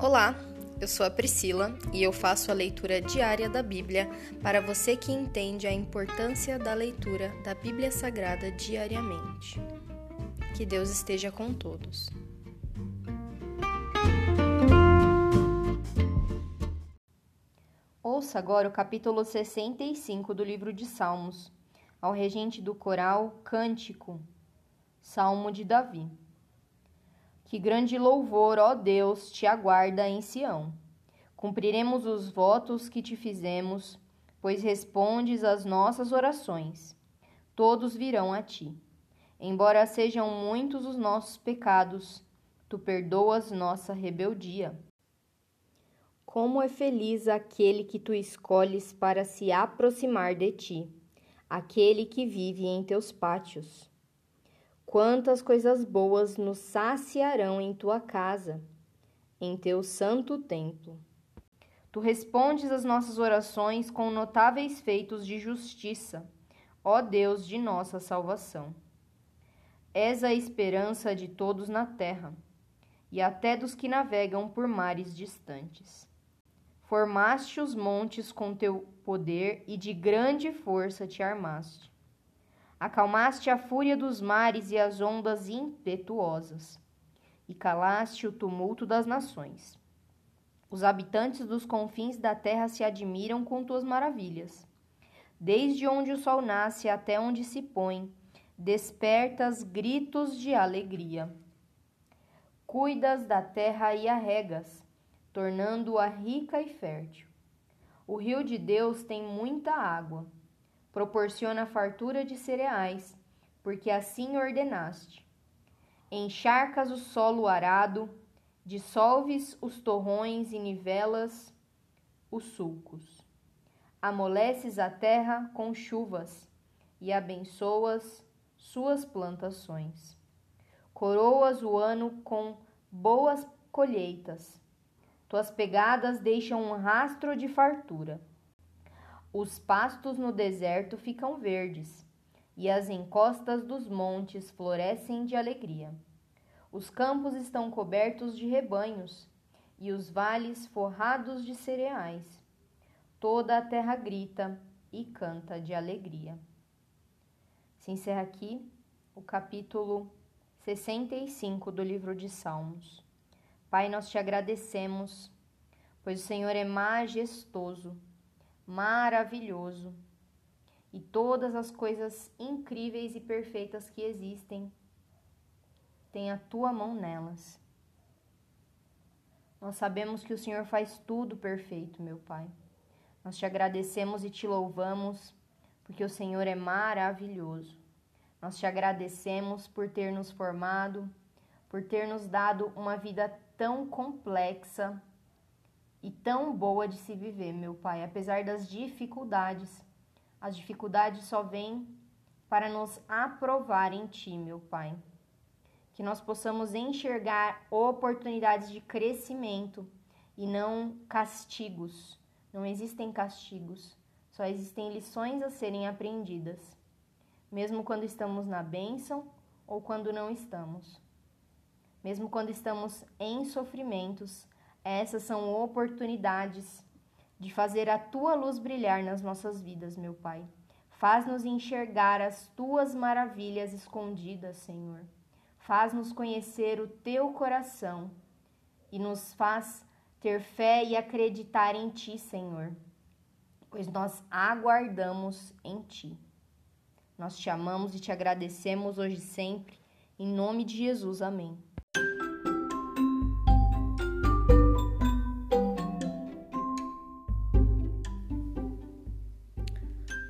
Olá, eu sou a Priscila e eu faço a leitura diária da Bíblia para você que entende a importância da leitura da Bíblia Sagrada diariamente. Que Deus esteja com todos. Ouça agora o capítulo 65 do livro de Salmos, ao regente do coral Cântico, Salmo de Davi. Que grande louvor, ó Deus, te aguarda em Sião. Cumpriremos os votos que te fizemos, pois respondes às nossas orações. Todos virão a ti. Embora sejam muitos os nossos pecados, tu perdoas nossa rebeldia. Como é feliz aquele que tu escolhes para se aproximar de ti, aquele que vive em teus pátios. Quantas coisas boas nos saciarão em tua casa, em teu santo templo. Tu respondes às nossas orações com notáveis feitos de justiça, ó Deus de nossa salvação. És a esperança de todos na terra, e até dos que navegam por mares distantes. Formaste os montes com teu poder e de grande força te armaste. Acalmaste a fúria dos mares e as ondas impetuosas, e calaste o tumulto das nações. Os habitantes dos confins da terra se admiram com tuas maravilhas. Desde onde o sol nasce até onde se põe, despertas gritos de alegria. Cuidas da terra e a regas, tornando-a rica e fértil. O rio de Deus tem muita água proporciona fartura de cereais, porque assim ordenaste. Encharcas o solo arado, dissolves os torrões e nivelas os sulcos. Amoleces a terra com chuvas e abençoas suas plantações. Coroas o ano com boas colheitas. Tuas pegadas deixam um rastro de fartura. Os pastos no deserto ficam verdes, e as encostas dos montes florescem de alegria. Os campos estão cobertos de rebanhos, e os vales forrados de cereais. Toda a terra grita e canta de alegria. Se encerra aqui o capítulo 65 do livro de Salmos. Pai, nós te agradecemos, pois o Senhor é majestoso maravilhoso. E todas as coisas incríveis e perfeitas que existem, tem a tua mão nelas. Nós sabemos que o Senhor faz tudo perfeito, meu Pai. Nós te agradecemos e te louvamos, porque o Senhor é maravilhoso. Nós te agradecemos por ter nos formado, por ter nos dado uma vida tão complexa e tão boa de se viver, meu Pai, apesar das dificuldades. As dificuldades só vêm para nos aprovar em Ti, meu Pai. Que nós possamos enxergar oportunidades de crescimento e não castigos. Não existem castigos, só existem lições a serem aprendidas, mesmo quando estamos na bênção ou quando não estamos. Mesmo quando estamos em sofrimentos, essas são oportunidades de fazer a tua luz brilhar nas nossas vidas, meu Pai. Faz-nos enxergar as tuas maravilhas escondidas, Senhor. Faz-nos conhecer o teu coração e nos faz ter fé e acreditar em ti, Senhor, pois nós aguardamos em ti. Nós te amamos e te agradecemos hoje e sempre. Em nome de Jesus, amém.